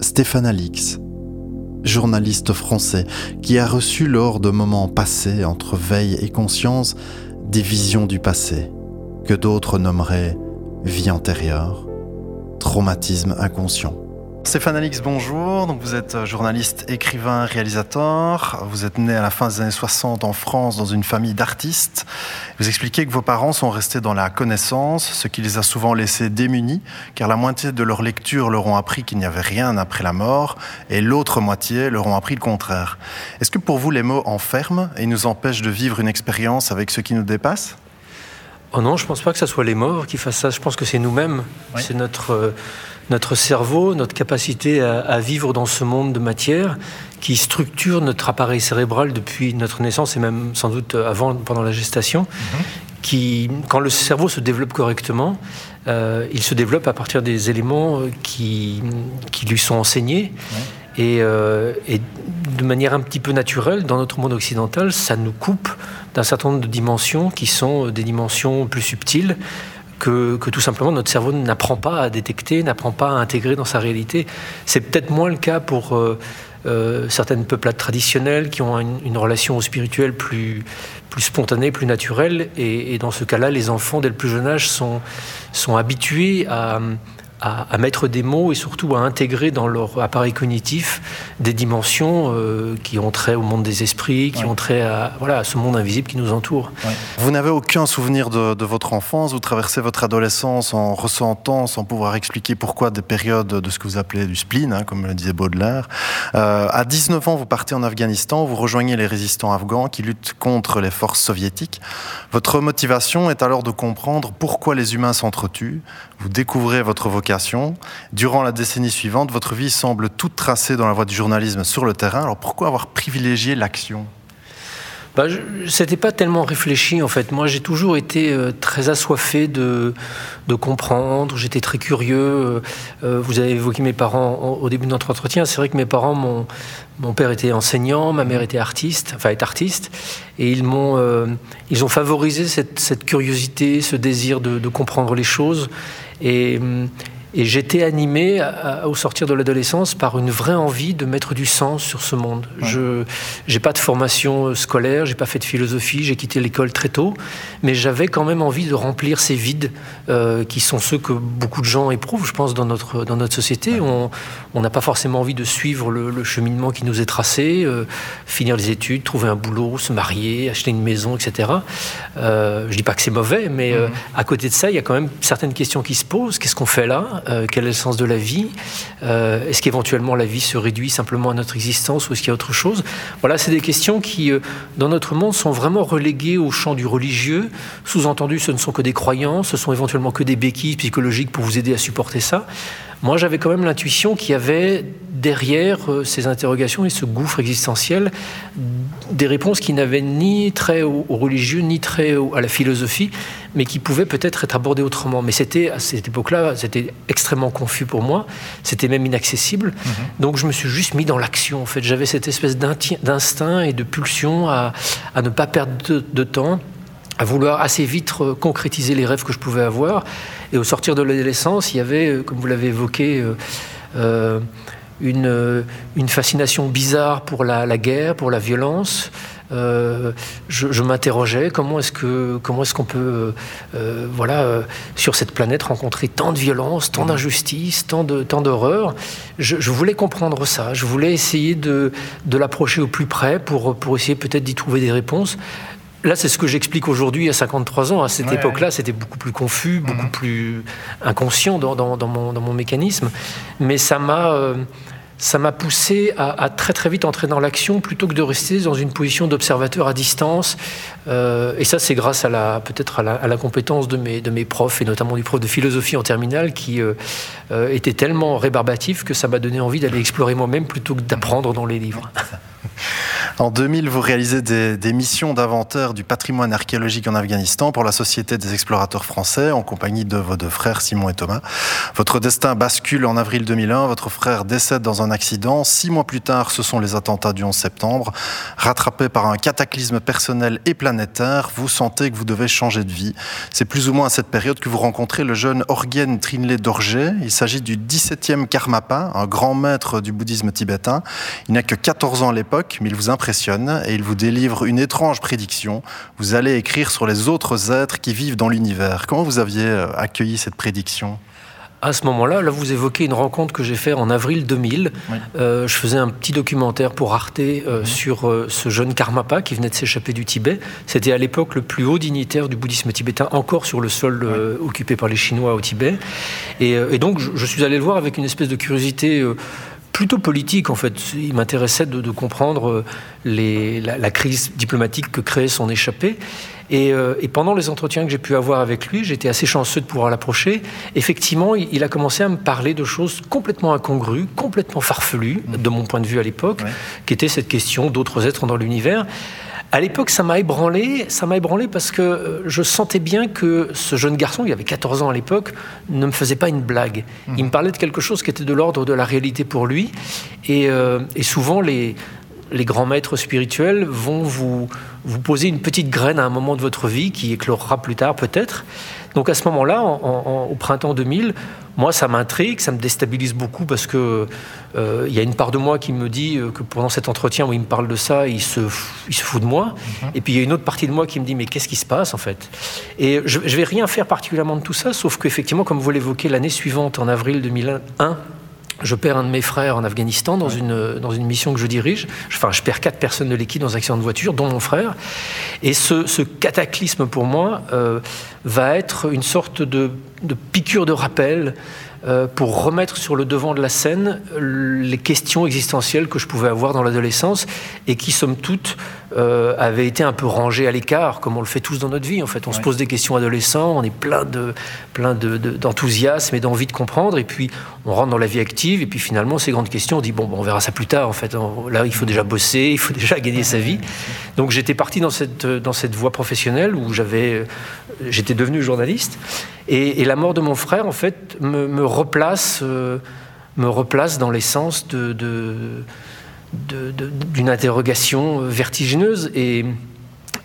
Stéphane Alix, journaliste français qui a reçu lors de moments passés entre veille et conscience des visions du passé, que d'autres nommeraient vie antérieure, traumatisme inconscient. Stéphane Alix, bonjour. Donc vous êtes euh, journaliste, écrivain, réalisateur. Vous êtes né à la fin des années 60 en France dans une famille d'artistes. Vous expliquez que vos parents sont restés dans la connaissance, ce qui les a souvent laissés démunis, car la moitié de leur lecture leur ont appris qu'il n'y avait rien après la mort, et l'autre moitié leur ont appris le contraire. Est-ce que pour vous les mots enferment et nous empêchent de vivre une expérience avec ce qui nous dépasse? Oh non, je ne pense pas que ce soit les morts qui fassent ça. Je pense que c'est nous-mêmes. C'est notre, euh, notre cerveau, notre capacité à, vivre dans ce monde de matière qui structure notre appareil cérébral depuis notre naissance et même sans doute avant, pendant la gestation. Mhm. Qui, quand le cerveau se développe correctement, euh, il se développe à partir des éléments euh, qui, qui lui sont enseignés. Et, et, de manière un petit peu naturelle, dans notre monde occidental, ça nous coupe d'un certain nombre de dimensions qui sont des dimensions plus subtiles que, tout simplement notre cerveau n'apprend pas à détecter, n'apprend pas à intégrer dans sa réalité. C'est peut-être moins le cas pour euh, euh, certaines peuplades traditionnelles qui ont une, relation au spirituel plus, plus spontanée, plus naturelle. Et, et dans ce cas-là, les enfants, dès le plus jeune âge, sont, sont habitués à à, mettre des mots et surtout à intégrer dans leur appareil cognitif des dimensions euh, qui ont trait au monde des esprits, qui ont trait à, voilà, à ce monde invisible qui nous entoure. Vous n'avez aucun souvenir de, votre enfance, vous traversez votre adolescence en ressentant, sans pouvoir expliquer pourquoi, des périodes de ce que vous appelez du spleen, hein, comme le disait Baudelaire. Euh, à 19 ans, vous partez en Afghanistan, vous rejoignez les résistants afghans qui luttent contre les forces soviétiques. Votre motivation est alors de comprendre pourquoi les humains s'entretuent. Vous découvrez votre vocation Durant la décennie suivante, votre vie semble toute tracée dans la voie du journalisme sur le terrain. Alors pourquoi avoir privilégié l'action? Bah, C'était pas tellement réfléchi en fait. Moi j'ai toujours été euh, très assoiffé de, comprendre, j'étais très curieux. Euh, euh, vous avez évoqué mes parents au début de notre entretien. C'est vrai que mes parents, mon, père était enseignant, ma mère était artiste, enfin est artiste, et ils m'ont, ils ont favorisé cette, curiosité, ce désir de comprendre les choses. Et, hum, et j'étais animé au sortir de l'adolescence par une vraie envie de mettre du sens sur ce monde. Je n'ai pas de formation euh, scolaire, j'ai pas fait de philosophie, j'ai quitté l'école très tôt, mais j'avais quand même envie de remplir ces vides euh, qui sont ceux que beaucoup de gens éprouvent, je pense, dans notre, dans notre société. On n'a pas forcément envie de suivre le, cheminement qui nous est tracé, euh, finir les études, trouver un boulot, se marier, acheter une maison, etc. Euh, je dis pas que c'est mauvais, mais à côté de ça, il y a quand même certaines questions qui se posent. Qu'est-ce qu'on fait là? Euh, quel est le sens de la vie euh, Est-ce qu'éventuellement la vie se réduit simplement à notre existence ou est-ce qu'il y a autre chose? Voilà, c'est des questions qui, euh, dans notre monde, sont vraiment reléguées au champ du religieux. Sous-entendu, ce ne sont que des croyances, ce sont éventuellement que des béquilles psychologiques pour vous aider à supporter ça. Moi, j'avais quand même l'intuition qu'il y avait derrière euh, ces interrogations et ce gouffre existentiel des réponses qui n'avaient ni trait au, religieux, ni trait à la philosophie, mais qui pouvaient peut-être être abordées autrement. Mais c'était à cette époque-là, c'était extrêmement confus pour moi, c'était même inaccessible. Mhm. Donc je me suis juste mis dans l'action. En fait, j'avais cette espèce d'instinct et de pulsion à, ne pas perdre de temps à vouloir assez vite concrétiser les rêves que je pouvais avoir. Et au sortir de l'adolescence, il y avait, euh, comme vous l'avez évoqué, euh, euh, une, fascination bizarre pour la, guerre, pour la violence. je, m'interrogeais comment est-ce que comment est-ce qu'on peut voilà sur cette planète rencontrer tant de violence, tant d'injustice, tant de tant d'horreur. Je, je, voulais comprendre ça. Je voulais essayer de, de l'approcher au plus près pour pour essayer peut-être d'y trouver des réponses. Là, c'est ce que j'explique aujourd'hui à 53 ans. À cette époque-là, c'était beaucoup plus confus, beaucoup mhm. plus inconscient dans, mon, mécanisme. Mais ça m'a... Euh, ça m'a poussé à, très très vite entrer dans l'action plutôt que de rester dans une position d'observateur à distance. Euh, et ça, c'est grâce à la peut-être à la, compétence de mes, de mes profs et notamment du prof de philosophie en terminale qui euh, était tellement rébarbatif que ça m'a donné envie d'aller explorer moi-même plutôt que d'apprendre dans les livres. En 2000, vous réalisez des, missions d'inventaire du patrimoine archéologique en Afghanistan pour la Société des explorateurs français en compagnie de vos deux frères Simon et Thomas. Votre destin bascule en avril 2001, votre frère décède dans un accident. Six mois plus tard, ce sont les attentats du 11 septembre. Rattrapé par un cataclysme personnel et planétaire, vous sentez que vous devez changer de vie. C'est plus ou moins à cette période que vous rencontrez le jeune Orgyen Trinley Dorje. Il s'agit du 17e Karmapa, un grand maître du bouddhisme tibétain. Il n'a que 14 ans à l'époque, mais il vous impressionne et il vous délivre une étrange prédiction. Vous allez écrire sur les autres êtres qui vivent dans l'univers. Comment vous aviez euh, accueilli cette prédiction? À ce moment-là, là, vous évoquez une rencontre que j'ai faite en avril 2000. Euh, je faisais un petit documentaire pour Arte euh, mhm. sur ce jeune Karmapa qui venait de s'échapper du Tibet. C'était à l'époque le plus haut dignitaire du bouddhisme tibétain, encore sur le sol occupé par les Chinois au Tibet. Et, donc, je, je, suis allé le voir avec une espèce de curiosité plutôt politique en fait. Il m'intéressait de, comprendre euh, les, la, crise diplomatique que créait son échappée. Euh, et, pendant les entretiens que j'ai pu avoir avec lui, j'étais assez chanceux de pouvoir l'approcher. Effectivement, il, a commencé à me parler de choses complètement incongrues, complètement farfelues, de mon point de vue à l'époque, qui était cette question d'autres êtres dans l'univers. À l'époque, ça m'a ébranlé. Ça m'a ébranlé parce que euh, je sentais bien que ce jeune garçon, il avait 14 ans à l'époque, ne me faisait pas une blague. Il me parlait de quelque chose qui était de l'ordre de la réalité pour lui. Et, euh, souvent, les, grands maîtres spirituels vont vous poser une petite graine à un moment de votre vie qui éclorera plus tard peut-être. Donc à ce moment-là, au printemps 2000, moi ça m'intrigue, ça me déstabilise beaucoup parce que euh, il y a une part de moi qui me dit euh, que pendant cet entretien où il me parle de ça, il se, il se fout de moi. Mhm. Et puis il y a une autre partie de moi qui me dit mais qu'est-ce qui se passe en fait? Et je, je vais rien faire particulièrement de tout ça, sauf qu'effectivement, comme vous l'évoquez, l'année suivante, en avril 2001, je perds un de mes frères en Afghanistan dans, une, dans une mission que je dirige. Enfin, je perds quatre personnes de l'équipe dans un accident de voiture, dont mon frère. Et ce, cataclysme, pour moi, euh, va être une sorte de, de piqûre de rappel pour remettre sur le devant de la scène les questions existentielles que je pouvais avoir dans l'adolescence et qui, somme toute, euh, avaient été un peu rangées à l'écart, comme on le fait tous dans notre vie. En fait, on se pose des questions adolescents, on est plein de plein d'enthousiasme et d'envie de comprendre, et puis on rentre dans la vie active, et puis finalement ces grandes questions, on dit bon, on verra ça plus tard. En fait, là, il faut déjà bosser, il faut déjà gagner sa vie. Donc j'étais parti dans cette dans cette voie professionnelle où j'avais j'étais devenu journaliste. Et, la mort de mon frère, en fait, me, replace, euh, me replace dans l'essence d'une interrogation vertigineuse. Et,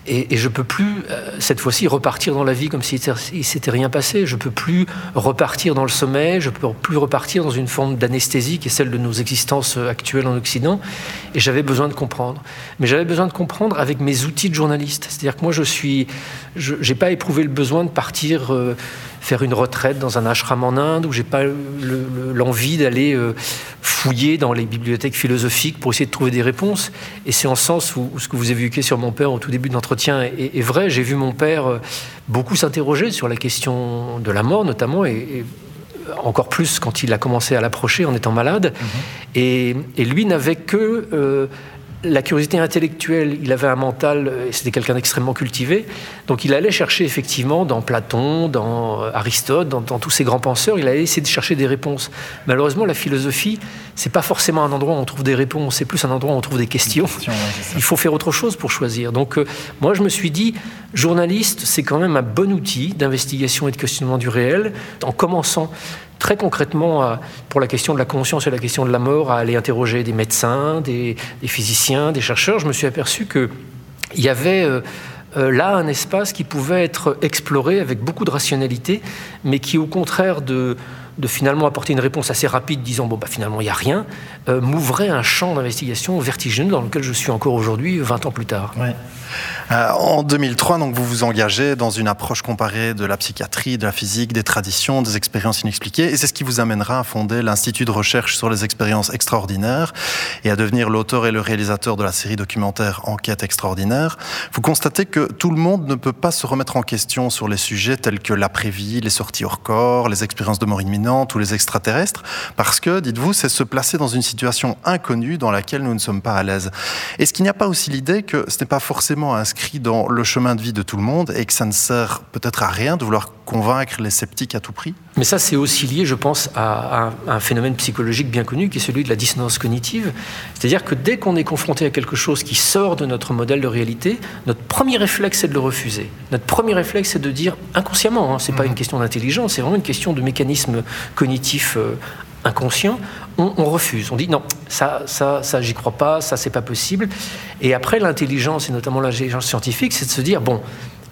je peux plus, euh, cette fois-ci, repartir dans la vie comme s'il ne s'était rien passé. Je peux plus repartir dans le sommeil, je peux plus repartir dans une forme d'anesthésie qui est celle de nos existences actuelles en Occident. Et j'avais besoin de comprendre. Mais j'avais besoin de comprendre avec mes outils de journaliste. C'est-à-dire que moi, je je n'ai pas éprouvé le besoin de partir. Euh, faire une retraite dans un ashram en Inde, où j'ai pas l'envie d'aller euh, fouiller dans les bibliothèques philosophiques pour essayer de trouver des réponses. Et c'est en sens où, ce que vous évoquez sur mon père au tout début de l'entretien est, vrai. J'ai vu mon père euh, beaucoup s'interroger sur la question de la mort, notamment, et, encore plus quand il a commencé à l'approcher en étant malade. Mm-hmm. Et, lui n'avait que euh, la curiosité intellectuelle, il avait un mental, euh, c'était quelqu'un d'extrêmement cultivé, donc il allait chercher effectivement dans Platon, dans euh, Aristote, dans, tous ces grands penseurs, il allait essayer de chercher des réponses. Malheureusement, la philosophie, c'est pas forcément un endroit où on trouve des réponses, c'est plus un endroit où on trouve des questions. il faut faire autre chose pour choisir. Donc euh, moi, je me suis dit, journaliste, c'est quand même un bon outil d'investigation et de questionnement du réel, en commençant très concrètement, pour la question de la conscience et la question de la mort, à aller interroger des médecins, des, physiciens, des chercheurs, je me suis aperçu qu'il y avait euh, euh, là un espace qui pouvait être exploré avec beaucoup de rationalité, mais qui, au contraire de, finalement apporter une réponse assez rapide, disant bon bah finalement il n'y a rien, euh, m'ouvrait un champ d'investigation vertigineux dans lequel je suis encore aujourd'hui, 20 ans plus tard. Euh, en 2003, donc, vous vous engagez dans une approche comparée de la psychiatrie, de la physique, des traditions, des expériences inexpliquées. Et c'est ce qui vous amènera à fonder l'Institut de recherche sur les expériences extraordinaires et à devenir l'auteur et le réalisateur de la série documentaire Enquête extraordinaire. Vous constatez que tout le monde ne peut pas se remettre en question sur les sujets tels que l'après-vie, les sorties hors corps, les expériences de mort imminente ou les extraterrestres, parce que, dites-vous, c'est se placer dans une situation inconnue dans laquelle nous ne sommes pas à l'aise. Est-ce qu'il n'y a pas aussi l'idée que ce n'est pas forcément inscrit dans le chemin de vie de tout le monde et que ça ne sert peut-être à rien de vouloir convaincre les sceptiques à tout prix Mais ça, c'est aussi lié, je pense, à, un phénomène psychologique bien connu qui est celui de la dissonance cognitive. C'est-à-dire que dès qu'on est confronté à quelque chose qui sort de notre modèle de réalité, notre premier réflexe, c'est de le refuser. Notre premier réflexe, c'est de dire inconsciemment, hein, ce n'est pas mmh. une question d'intelligence, c'est vraiment une question de mécanisme cognitif euh, inconscient, on, refuse. On dit non, ça, ça, ça, j'y crois pas, ça, c'est pas possible. Et après, l'intelligence, et notamment l'intelligence scientifique, c'est de se dire bon,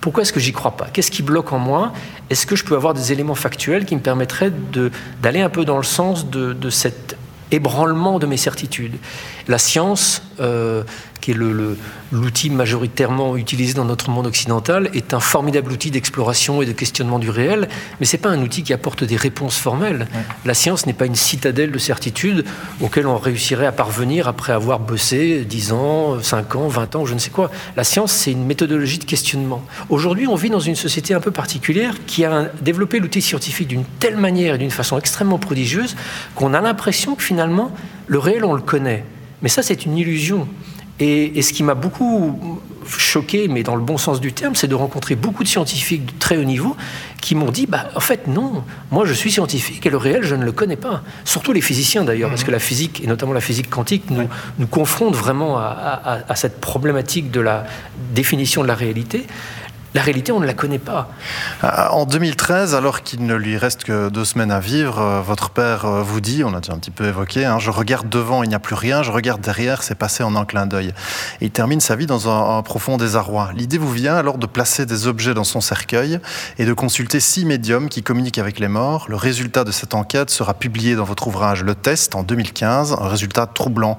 pourquoi est-ce que j'y crois pas? Qu'est-ce qui bloque en moi? Est-ce que je peux avoir des éléments factuels qui me permettraient d'aller un peu dans le sens de, de cet ébranlement de mes certitudes? La science, euh, qui est l'outil majoritairement utilisé dans notre monde occidental, est un formidable outil d'exploration et de questionnement du réel, mais ce n'est pas un outil qui apporte des réponses formelles. La science n'est pas une citadelle de certitude auquel on réussirait à parvenir après avoir bossé 10 ans, 5 ans, 20 ans, je ne sais quoi. La science, c'est une méthodologie de questionnement. Aujourd'hui, on vit dans une société un peu particulière qui a développé l'outil scientifique d'une telle manière et d'une façon extrêmement prodigieuse qu'on a l'impression que finalement, le réel, on le connaît. Mais ça, c'est une illusion. Et, ce qui m'a beaucoup choqué, mais dans le bon sens du terme, c'est de rencontrer beaucoup de scientifiques de très haut niveau qui m'ont dit, bah, en fait, non, moi je suis scientifique et le réel, je ne le connais pas. Surtout les physiciens d'ailleurs, parce que la physique, et notamment la physique quantique, nous, nous confronte vraiment à, cette problématique de la définition de la réalité. La réalité, on ne la connaît pas. Euh, en 2013, alors qu'il ne lui reste que deux semaines à vivre, euh, votre père euh, vous dit, on a déjà un petit peu évoqué, hein, je regarde devant, il n'y a plus rien, je regarde derrière, c'est passé en un clin d'œil. Il termine sa vie dans un, profond désarroi. L'idée vous vient alors de placer des objets dans son cercueil et de consulter six médiums qui communiquent avec les morts. Le résultat de cette enquête sera publié dans votre ouvrage Le Test en 2015, un résultat troublant.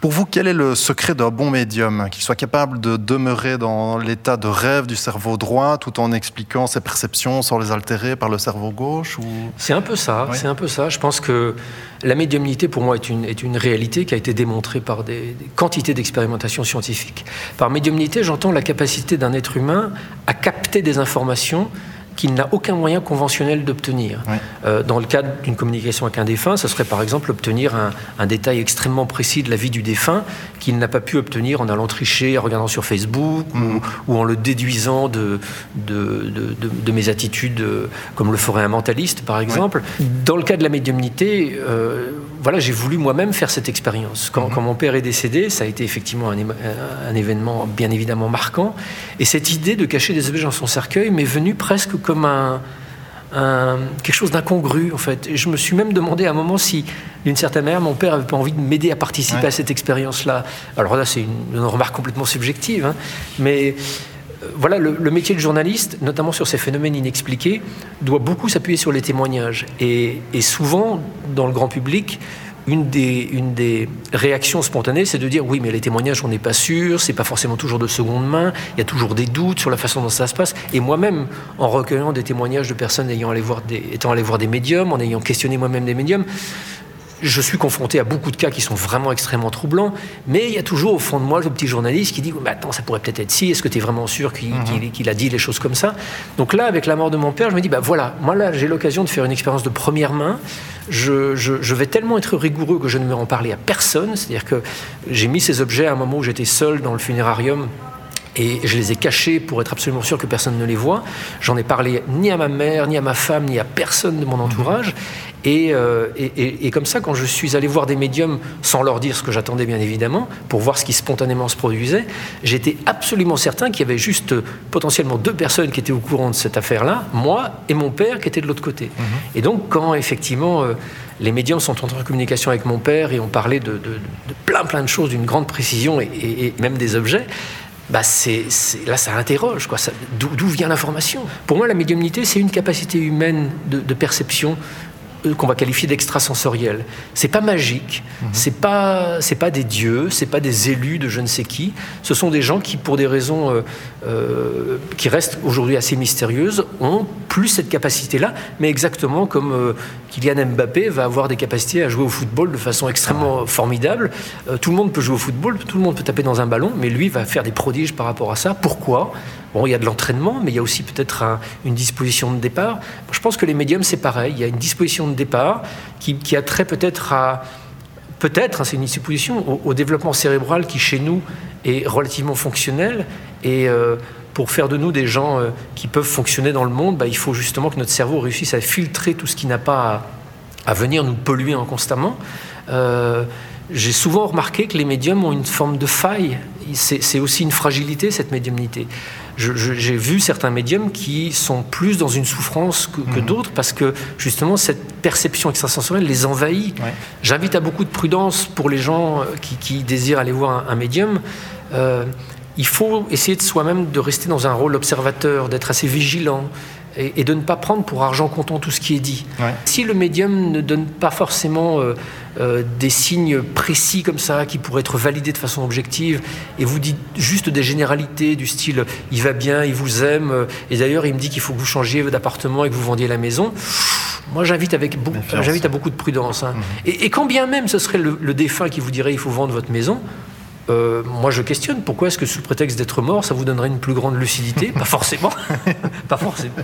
Pour vous, quel est le secret d'un bon médium Qu'il soit capable de demeurer dans l'état de rêve du cerveau droit tout en expliquant ses perceptions sans les altérer par le cerveau gauche ou... C'est un peu ça, c'est un peu ça. Je pense que la médiumnité pour moi est une, est une réalité qui a été démontrée par des, quantités d'expérimentations scientifiques. Par médiumnité, j'entends la capacité d'un être humain à capter des informations qu'il n'a aucun moyen conventionnel d'obtenir. Euh, dans le cadre d'une communication avec un défunt, ce serait par exemple obtenir un, détail extrêmement précis de la vie du défunt qu'il n'a pas pu obtenir en allant tricher, en regardant sur Facebook ou, mhm. en le déduisant de, de, mes attitudes, euh, comme le ferait un mentaliste par exemple. Dans le cas de la médiumnité, euh, voilà, j'ai voulu moi-même faire cette expérience. Quand, mhm. quand, mon père est décédé, ça a été effectivement un, un événement bien évidemment marquant. Et cette idée de cacher des objets dans son cercueil m'est venue presque comme un, quelque chose d'incongru en fait. Et je me suis même demandé à un moment si, d'une certaine manière, mon père avait pas envie de m'aider à participer à cette expérience-là. Alors là, c'est une, remarque complètement subjective, hein. mais euh, voilà, le, métier de journaliste, notamment sur ces phénomènes inexpliqués, doit beaucoup s'appuyer sur les témoignages. et, souvent, dans le grand public, une des, réactions spontanées, c'est de dire oui, mais les témoignages, on n'est pas sûr, c'est pas forcément toujours de seconde main, il y a toujours des doutes sur la façon dont ça se passe. Et moi-même, en recueillant des témoignages de personnes ayant allé étant allé voir des médiums, en ayant questionné moi-même des médiums, je suis confronté à beaucoup de cas qui sont vraiment extrêmement troublants, mais il y a toujours au fond de moi le petit journaliste qui dit bah, Attends, ça pourrait peut-être être si, est-ce que tu es vraiment sûr mhm. qu'il a dit les choses comme ça? Donc là, avec la mort de mon père, je me dis bah, Voilà, moi là, j'ai l'occasion de faire une expérience de première main. Je, je, vais tellement être rigoureux que je ne vais en parler à personne. C'est-à-dire que j'ai mis ces objets à un moment où j'étais seul dans le funérarium et je les ai cachés pour être absolument sûr que personne ne les voit. J'en ai parlé ni à ma mère, ni à ma femme, ni à personne de mon entourage. Euh, et, et, comme ça, quand je suis allé voir des médiums, sans leur dire ce que j'attendais bien évidemment, pour voir ce qui spontanément se produisait, j'étais absolument certain qu'il y avait juste euh, potentiellement deux personnes qui étaient au courant de cette affaire-là, moi et mon père qui étaient de l'autre côté. Mhm. Et donc, quand effectivement euh, les médiums sont entrés en communication avec mon père et ont parlé de, de plein plein de choses d'une grande précision et, même des objets, bah c'est, là, ça interroge. D'où, vient l'information? Pour moi, la médiumnité, c'est une capacité humaine de, perception qu'on va qualifier d'extrasensoriel. C'est pas magique, mhm. c'est pas c'est pas des dieux, c'est pas des élus de je ne sais qui. Ce sont des gens qui, pour des raisons euh, euh, qui restent aujourd'hui assez mystérieuses, ont plus cette capacité-là, mais exactement comme Kylian Mbappé va avoir des capacités à jouer au football de façon extrêmement formidable. tout le monde peut jouer au football, tout le monde peut taper dans un ballon, mais lui va faire des prodiges par rapport à ça. Pourquoi? Bon, il y a de l'entraînement, mais il y a aussi peut-être une disposition de départ. Je pense que les médiums, c'est pareil. Il y a une disposition de départ qui, a trait peut-être à. Peut-être, hein, c'est une supposition, au, développement cérébral qui, chez nous, est relativement fonctionnel. Et euh, pour faire de nous des gens qui peuvent fonctionner dans le monde, bah, il faut justement que notre cerveau réussisse à filtrer tout ce qui n'a pas à, venir nous polluer constamment. J'ai souvent remarqué que les médiums ont une forme de faille. C'est aussi une fragilité, cette médiumnité. J'ai vu certains médiums qui sont plus dans une souffrance que, mhm. d'autres parce que justement cette perception extrasensorielle les envahit. J'invite à beaucoup de prudence pour les gens euh, qui, désirent aller voir un, médium. Euh, il faut essayer de soi-même de rester dans un rôle observateur, d'être assez vigilant, et, de ne pas prendre pour argent comptant tout ce qui est dit. Si le médium ne donne pas forcément euh, euh, des signes précis comme ça, qui pourraient être validés de façon objective, et vous dites juste des généralités du style il va bien, il vous aime, euh, et d'ailleurs il me dit qu'il faut que vous changiez d'appartement et que vous vendiez la maison, moi j'invite avec j'invite à beaucoup de prudence. Hein. Mmh. Et, quand bien même ce serait le, le défunt qui vous dirait il faut vendre votre maison, euh, moi, je questionne pourquoi est-ce que sous prétexte d'être mort, ça vous donnerait une plus grande lucidité Pas forcément. pas forcément.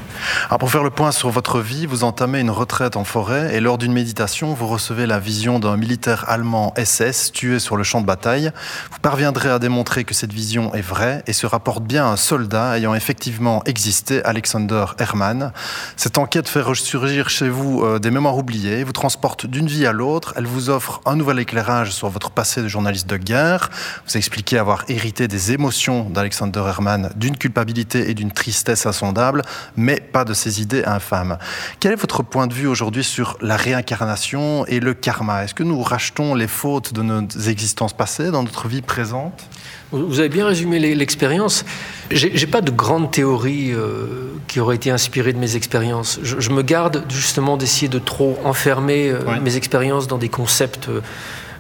Alors, pour faire le point sur votre vie, vous entamez une retraite en forêt et lors d'une méditation, vous recevez la vision d'un militaire allemand SS tué sur le champ de bataille. Vous parviendrez à démontrer que cette vision est vraie et se rapporte bien à un soldat ayant effectivement existé, Alexander Hermann. Cette enquête fait ressurgir chez vous euh, des mémoires oubliées, vous transporte d'une vie à l'autre, elle vous offre un nouvel éclairage sur votre passé de journaliste de guerre. Vous expliquez avoir hérité des émotions d'Alexander Herman, d'une culpabilité et d'une tristesse insondable, mais pas de ses idées infâmes. Quel est votre point de vue aujourd'hui sur la réincarnation et le karma? Est-ce que nous rachetons les fautes de nos existences passées dans notre vie présente? Vous avez bien résumé l'expérience. J'ai pas de grande théorie euh, qui aurait été inspirée de mes expériences. Je, me garde justement d'essayer de trop enfermer euh, mes expériences dans des concepts euh,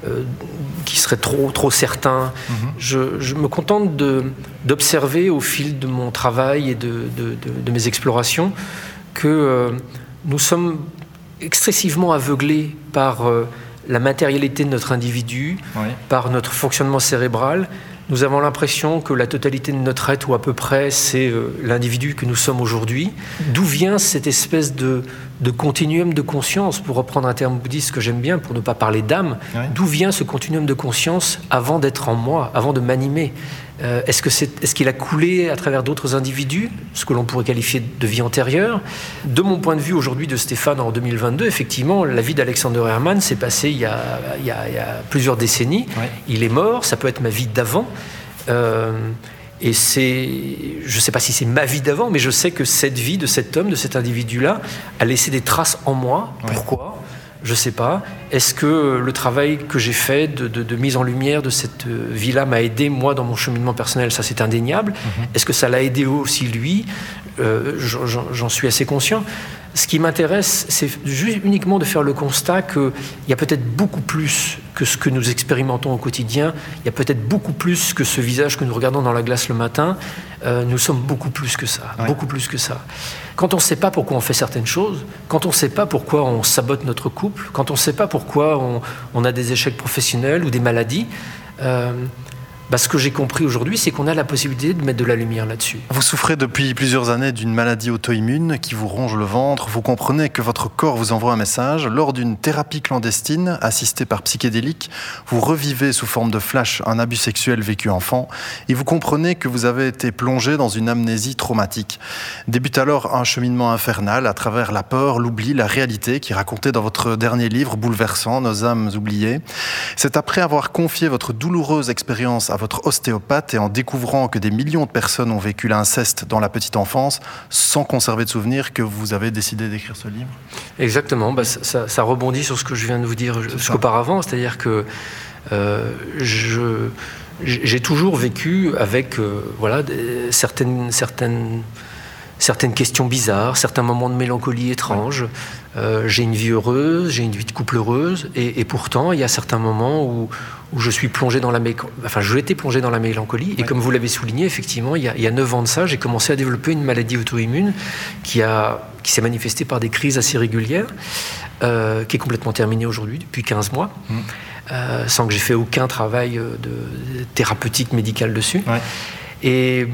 euh, qui serait trop, trop certain. Mhm. je, me contente d'observer au fil de mon travail et de, de, mes explorations que euh, nous sommes excessivement aveuglés par euh, la matérialité de notre individu, par notre fonctionnement cérébral. Nous avons l'impression que la totalité de notre être, ou à peu près, c'est l'individu que nous sommes aujourd'hui. D'où vient cette espèce de, de continuum de conscience, pour reprendre un terme bouddhiste que j'aime bien, pour ne pas parler d'âme, d'où vient ce continuum de conscience avant d'être en moi, avant de m'animer euh, Est-ce qu'il est, a coulé à travers d'autres individus, ce que l'on pourrait qualifier de vie antérieure? De mon point de vue aujourd'hui de Stéphane en 2022, effectivement, la vie d'Alexander Herman s'est passée il y, a, il, plusieurs décennies. Il est mort, ça peut être ma vie d'avant. Euh, et c'est, je ne sais pas si c'est ma vie d'avant, mais je sais que cette vie de cet homme, de cet individu-là, a laissé des traces en moi. Pourquoi? Je ne sais pas. Est-ce que le travail que j'ai fait de, mise en lumière de cette vie-là m'a aidé, moi, dans mon cheminement personnel? Ça, c'est indéniable. Mhm. Est-ce que ça l'a aidé aussi, lui? Euh, J'en suis assez conscient. Ce qui m'intéresse, c'est juste uniquement de faire le constat qu'il y a peut-être beaucoup plus que ce que nous expérimentons au quotidien, il y a peut-être beaucoup plus que ce visage que nous regardons dans la glace le matin, euh, nous sommes beaucoup plus que ça, beaucoup plus que ça. Quand on ne sait pas pourquoi on fait certaines choses, quand on ne sait pas pourquoi on sabote notre couple, quand on ne sait pas pourquoi on, a des échecs professionnels ou des maladies, euh, bah, ce que j'ai compris aujourd'hui, c'est qu'on a la possibilité de mettre de la lumière là-dessus. Vous souffrez depuis plusieurs années d'une maladie auto-immune qui vous ronge le ventre. Vous comprenez que votre corps vous envoie un message. Lors d'une thérapie clandestine assistée par psychédélique, vous revivez sous forme de flash un abus sexuel vécu enfant et vous comprenez que vous avez été plongé dans une amnésie traumatique. Débute alors un cheminement infernal à travers la peur, l'oubli, la réalité qui est racontée dans votre dernier livre bouleversant, Nos âmes oubliées. C'est après avoir confié votre douloureuse expérience à votre ostéopathe et en découvrant que des millions de personnes ont vécu l'inceste dans la petite enfance sans conserver de souvenirs que vous avez décidé d'écrire ce livre? Exactement, bah, ça, rebondit sur ce que je viens de vous dire jusqu'auparavant, c'est-à-dire que euh, j'ai toujours vécu avec euh, voilà, certaines, certaines certaines questions bizarres, certains moments de mélancolie étrange. Euh, j'ai une vie heureuse, j'ai une vie de couple heureuse, et, pourtant, il y a certains moments où, où je suis plongé dans la enfin, je été plongé dans la mélancolie. Et comme vous l'avez souligné, effectivement, il y, a, il y a 9 ans de ça, j'ai commencé à développer une maladie auto-immune qui, a, qui s'est manifestée par des crises assez régulières, euh, qui est complètement terminée aujourd'hui, depuis 15 mois. Mmh. Euh, sans que j'ai fait aucun travail de, thérapeutique médical dessus. Et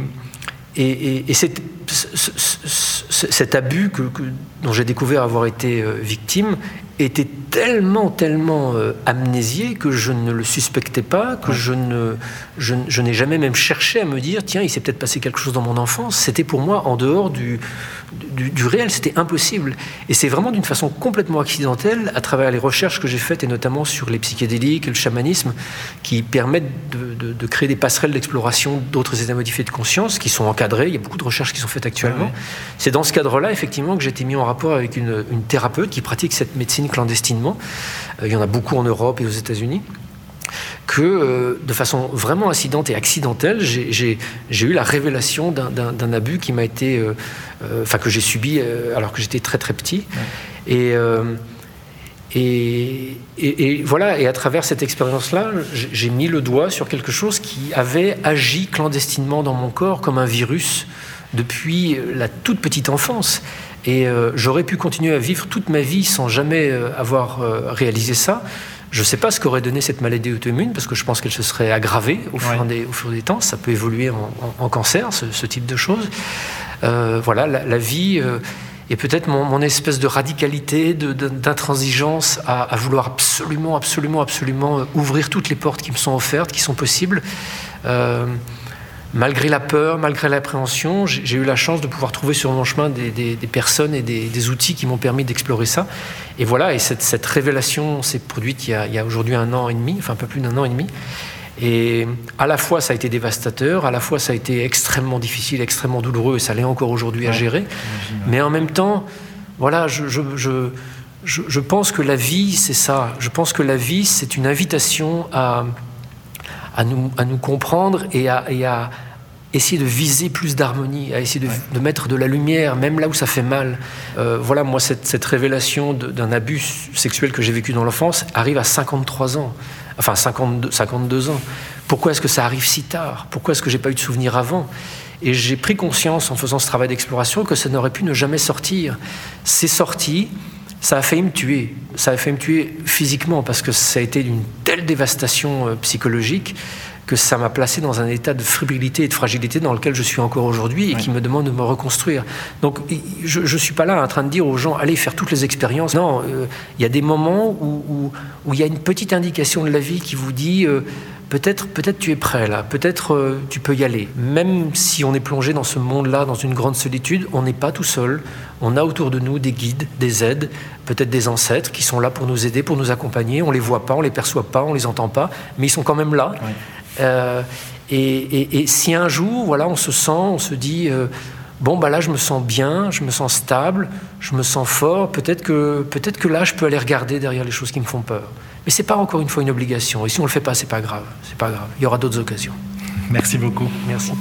et, cet abus dont j'ai découvert avoir été euh, victime était tellement, tellement euh, amnésié que je ne le suspectais pas, que je ne, je, je n'ai jamais même cherché à me dire, tiens, il s'est peut-être passé quelque chose dans mon enfance. C'était pour moi en dehors du, du, réel, c'était impossible. Et c'est vraiment d'une façon complètement accidentelle, à travers les recherches que j'ai faites, et notamment sur les psychédéliques et le chamanisme, qui permettent de, de, créer des passerelles d'exploration d'autres états modifiés de conscience, qui sont encadrés. Il y a beaucoup de recherches qui sont faites actuellement. C'est dans ce cadre-là, effectivement, que j'ai été mis en rapport avec une, une thérapeute qui pratique cette médecine clandestinement. Euh, il y en a beaucoup en Europe et aux États-Unis que euh, de façon vraiment incidente et accidentelle, j'ai eu la révélation d'un abus qui m'a été, euh, enfin que j'ai subi alors que j'étais très très petit. Et, et, et, voilà, et à travers cette expérience-là, j'ai mis le doigt sur quelque chose qui avait agi clandestinement dans mon corps comme un virus depuis la toute petite enfance. Et euh, j'aurais pu continuer à vivre toute ma vie sans jamais euh, avoir euh, réalisé ça. Je ne sais pas ce qu'aurait donné cette maladie auto-immune, parce que je pense qu'elle se serait aggravée au, fur, des, au fur des temps. Ça peut évoluer en, cancer, ce, type de choses. voilà, la, vie et peut-être mon, espèce de radicalité, d'intransigeance à, à, vouloir absolument, absolument, absolument ouvrir toutes les portes qui me sont offertes, qui sont possibles malgré la peur, malgré l'appréhension, j'ai eu la chance de pouvoir trouver sur mon chemin des, personnes et des, outils qui m'ont permis d'explorer ça. Et voilà, et cette, révélation s'est produite il y a, aujourd'hui un an et demi, enfin un peu plus d'un an et demi. Et à la fois, ça a été dévastateur, à la fois, ça a été extrêmement difficile, extrêmement douloureux, et ça l'est encore aujourd'hui à gérer. Mais en même temps, voilà, je, je, pense que la vie, c'est ça. Je pense que la vie, c'est une invitation à, à, nous, à nous comprendre et à, et à essayer de viser plus d'harmonie, à essayer de, mettre de la lumière, même là où ça fait mal. Euh, voilà, moi, cette, cette révélation d'un abus sexuel que j'ai vécu dans l'enfance arrive à 53 ans, enfin 52, 52 ans. Pourquoi est-ce que ça arrive si tard? Pourquoi est-ce que j'ai pas eu de souvenir avant? Et j'ai pris conscience en faisant ce travail d'exploration que ça n'aurait pu ne jamais sortir. C'est sorti, ça a failli me tuer. Ça a failli me tuer physiquement parce que ça a été d'une telle dévastation euh, psychologique que ça m'a placé dans un état de fébrilité et de fragilité dans lequel je suis encore aujourd'hui et qui me demande de me reconstruire. Donc je ne suis pas là en train de dire aux gens allez faire toutes les expériences. Non, euh, il y a des moments où il y a une petite indication de la vie qui vous dit euh, peut-être peut-être tu es prêt là, peut-être euh, tu peux y aller. Même si on est plongé dans ce monde-là, dans une grande solitude, on n'est pas tout seul. On a autour de nous des guides, des aides, peut-être des ancêtres qui sont là pour nous aider, pour nous accompagner. On les voit pas, on les perçoit pas, on les entend pas, mais ils sont quand même là. Euh, et, si un jour, voilà, on se sent, on se dit, euh, bon, bah là, je me sens bien, je me sens stable, je me sens fort, peut-être que, peut-être que là, je peux aller regarder derrière les choses qui me font peur. Mais c'est pas encore une fois une obligation. Et si on le fait pas, c'est pas grave. C'est pas grave. Il y aura d'autres occasions. Merci beaucoup. Merci.